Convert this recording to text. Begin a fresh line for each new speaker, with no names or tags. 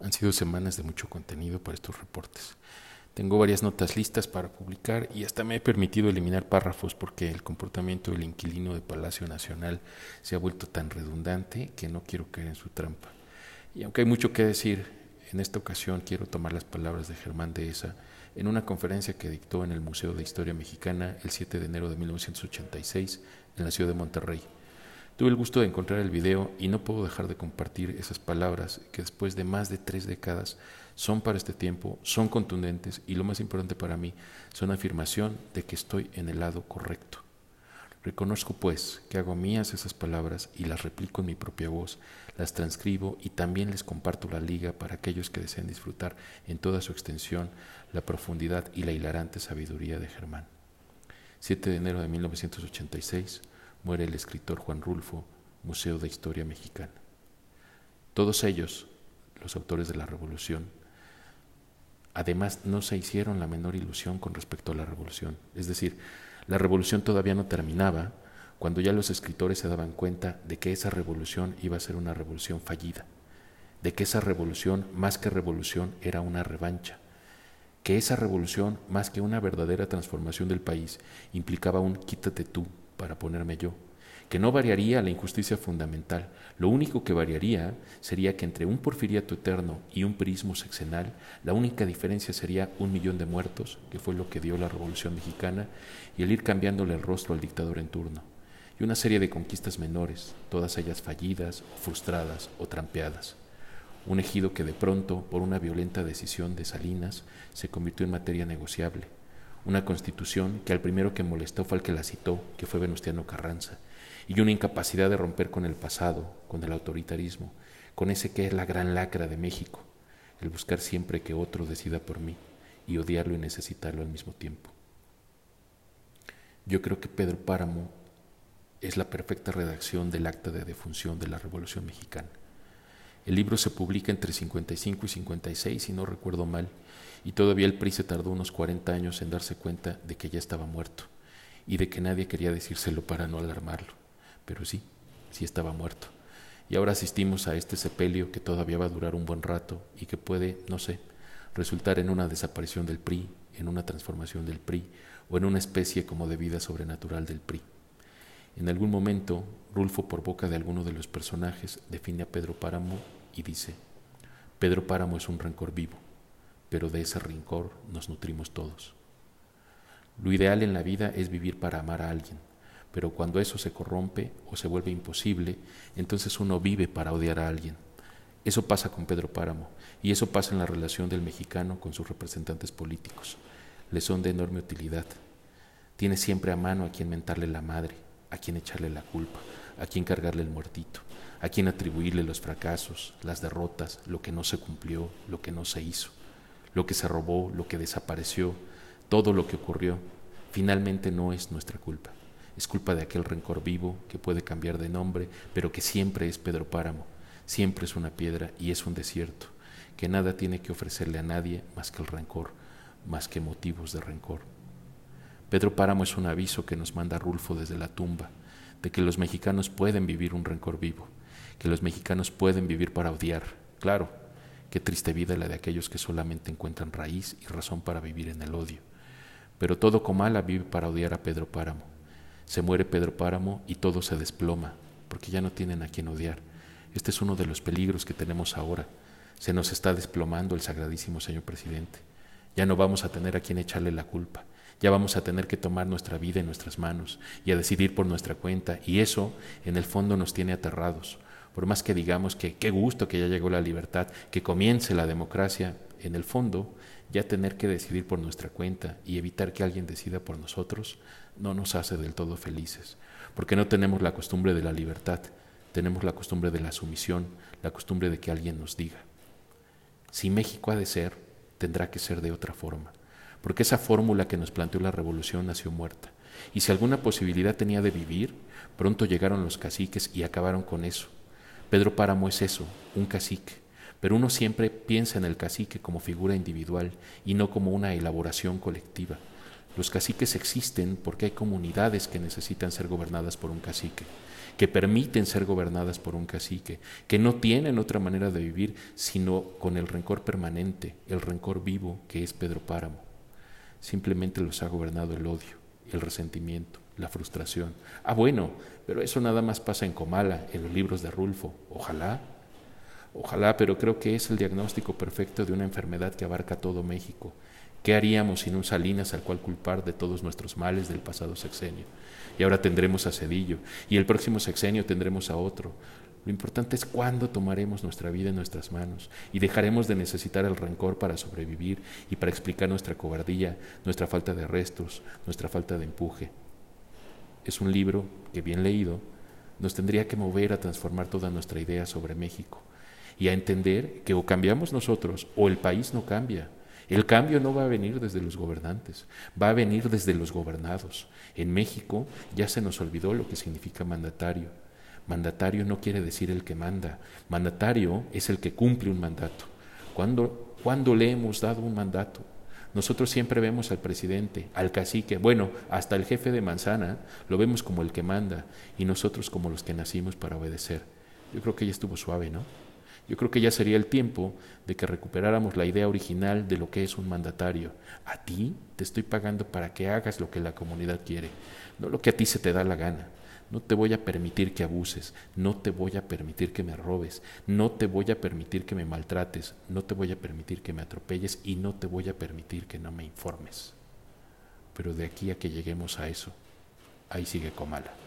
Han sido semanas de mucho contenido para estos reportes. Tengo varias notas listas para publicar y hasta me he permitido eliminar párrafos porque el comportamiento del inquilino de Palacio Nacional se ha vuelto tan redundante que no quiero caer en su trampa. Y aunque hay mucho que decir, en esta ocasión quiero tomar las palabras de Germán Dehesa en una conferencia que dictó en el Museo de Historia Mexicana el 7 de enero de 1986 en la ciudad de Monterrey. Tuve el gusto de encontrar el video y no puedo dejar de compartir esas palabras que después de más de tres décadas son para este tiempo, son contundentes y lo más importante para mí, son afirmación de que estoy en el lado correcto. Reconozco pues que hago mías esas palabras y las replico en mi propia voz, las transcribo y también les comparto la liga para aquellos que deseen disfrutar en toda su extensión la profundidad y la hilarante sabiduría de Germán. 7 de enero de 1986 muere el escritor Juan Rulfo, Museo de Historia Mexicana. Todos ellos, los autores de la Revolución, además no se hicieron la menor ilusión con respecto a la Revolución. Es decir, la Revolución todavía no terminaba cuando ya los escritores se daban cuenta de que esa revolución iba a ser una revolución fallida, de que esa revolución, más que revolución, era una revancha, que esa revolución, más que una verdadera transformación del país, implicaba un quítate tú, para ponerme yo, que no variaría la injusticia fundamental. Lo único que variaría sería que entre un porfiriato eterno y un prismo sexenal, la única diferencia sería un millón de muertos, que fue lo que dio la Revolución Mexicana, y el ir cambiándole el rostro al dictador en turno, y una serie de conquistas menores, todas ellas fallidas, frustradas o trampeadas. Un ejido que de pronto, por una violenta decisión de Salinas, se convirtió en materia negociable una constitución que al primero que molestó fue el que la citó, que fue Venustiano Carranza, y una incapacidad de romper con el pasado, con el autoritarismo, con ese que es la gran lacra de México, el buscar siempre que otro decida por mí y odiarlo y necesitarlo al mismo tiempo. Yo creo que Pedro Páramo es la perfecta redacción del acta de defunción de la Revolución Mexicana. El libro se publica entre 55 y 56, si no recuerdo mal, y todavía el PRI se tardó unos 40 años en darse cuenta de que ya estaba muerto y de que nadie quería decírselo para no alarmarlo. Pero sí, sí estaba muerto. Y ahora asistimos a este sepelio que todavía va a durar un buen rato y que puede, no sé, resultar en una desaparición del PRI, en una transformación del PRI o en una especie como de vida sobrenatural del PRI. En algún momento, Rulfo, por boca de alguno de los personajes, define a Pedro Páramo y dice, Pedro Páramo es un rencor vivo pero de ese rincor nos nutrimos todos. Lo ideal en la vida es vivir para amar a alguien, pero cuando eso se corrompe o se vuelve imposible, entonces uno vive para odiar a alguien. Eso pasa con Pedro Páramo y eso pasa en la relación del mexicano con sus representantes políticos. Le son de enorme utilidad. Tiene siempre a mano a quien mentarle la madre, a quien echarle la culpa, a quien cargarle el muertito, a quien atribuirle los fracasos, las derrotas, lo que no se cumplió, lo que no se hizo lo que se robó, lo que desapareció, todo lo que ocurrió, finalmente no es nuestra culpa. Es culpa de aquel rencor vivo que puede cambiar de nombre, pero que siempre es Pedro Páramo, siempre es una piedra y es un desierto, que nada tiene que ofrecerle a nadie más que el rencor, más que motivos de rencor. Pedro Páramo es un aviso que nos manda Rulfo desde la tumba, de que los mexicanos pueden vivir un rencor vivo, que los mexicanos pueden vivir para odiar, claro, Qué triste vida la de aquellos que solamente encuentran raíz y razón para vivir en el odio. Pero todo Comala vive para odiar a Pedro Páramo. Se muere Pedro Páramo y todo se desploma, porque ya no tienen a quien odiar. Este es uno de los peligros que tenemos ahora. Se nos está desplomando el sagradísimo señor presidente. Ya no vamos a tener a quien echarle la culpa. Ya vamos a tener que tomar nuestra vida en nuestras manos y a decidir por nuestra cuenta. Y eso, en el fondo, nos tiene aterrados por más que digamos que qué gusto que ya llegó la libertad, que comience la democracia, en el fondo, ya tener que decidir por nuestra cuenta y evitar que alguien decida por nosotros, no nos hace del todo felices, porque no tenemos la costumbre de la libertad, tenemos la costumbre de la sumisión, la costumbre de que alguien nos diga. Si México ha de ser, tendrá que ser de otra forma, porque esa fórmula que nos planteó la revolución nació muerta. Y si alguna posibilidad tenía de vivir, pronto llegaron los caciques y acabaron con eso. Pedro Páramo es eso, un cacique, pero uno siempre piensa en el cacique como figura individual y no como una elaboración colectiva. Los caciques existen porque hay comunidades que necesitan ser gobernadas por un cacique, que permiten ser gobernadas por un cacique, que no tienen otra manera de vivir sino con el rencor permanente, el rencor vivo que es Pedro Páramo. Simplemente los ha gobernado el odio, el resentimiento, la frustración. Ah, bueno, pero eso nada más pasa en Comala, en los libros de Rulfo. Ojalá, ojalá, pero creo que es el diagnóstico perfecto de una enfermedad que abarca todo México ¿Qué haríamos sin un Salinas al cual culpar de todos nuestros males del pasado sexenio? Y ahora tendremos a Cedillo, y el próximo sexenio tendremos a otro. Lo importante es cuándo tomaremos nuestra vida en nuestras manos y dejaremos de necesitar el rencor para sobrevivir y para explicar nuestra cobardía, nuestra falta de restos, nuestra falta de empuje. Es un libro que, bien leído, nos tendría que mover a transformar toda nuestra idea sobre México y a entender que o cambiamos nosotros o el país no cambia. El cambio no va a venir desde los gobernantes, va a venir desde los gobernados. En México ya se nos olvidó lo que significa mandatario. Mandatario no quiere decir el que manda, mandatario es el que cumple un mandato. ¿Cuándo, ¿Cuándo le hemos dado un mandato? Nosotros siempre vemos al presidente, al cacique, bueno, hasta el jefe de manzana, lo vemos como el que manda y nosotros como los que nacimos para obedecer. Yo creo que ya estuvo suave, ¿no? Yo creo que ya sería el tiempo de que recuperáramos la idea original de lo que es un mandatario. A ti te estoy pagando para que hagas lo que la comunidad quiere, no lo que a ti se te da la gana. No te voy a permitir que abuses, no te voy a permitir que me robes, no te voy a permitir que me maltrates, no te voy a permitir que me atropelles y no te voy a permitir que no me informes. Pero de aquí a que lleguemos a eso, ahí sigue Comala.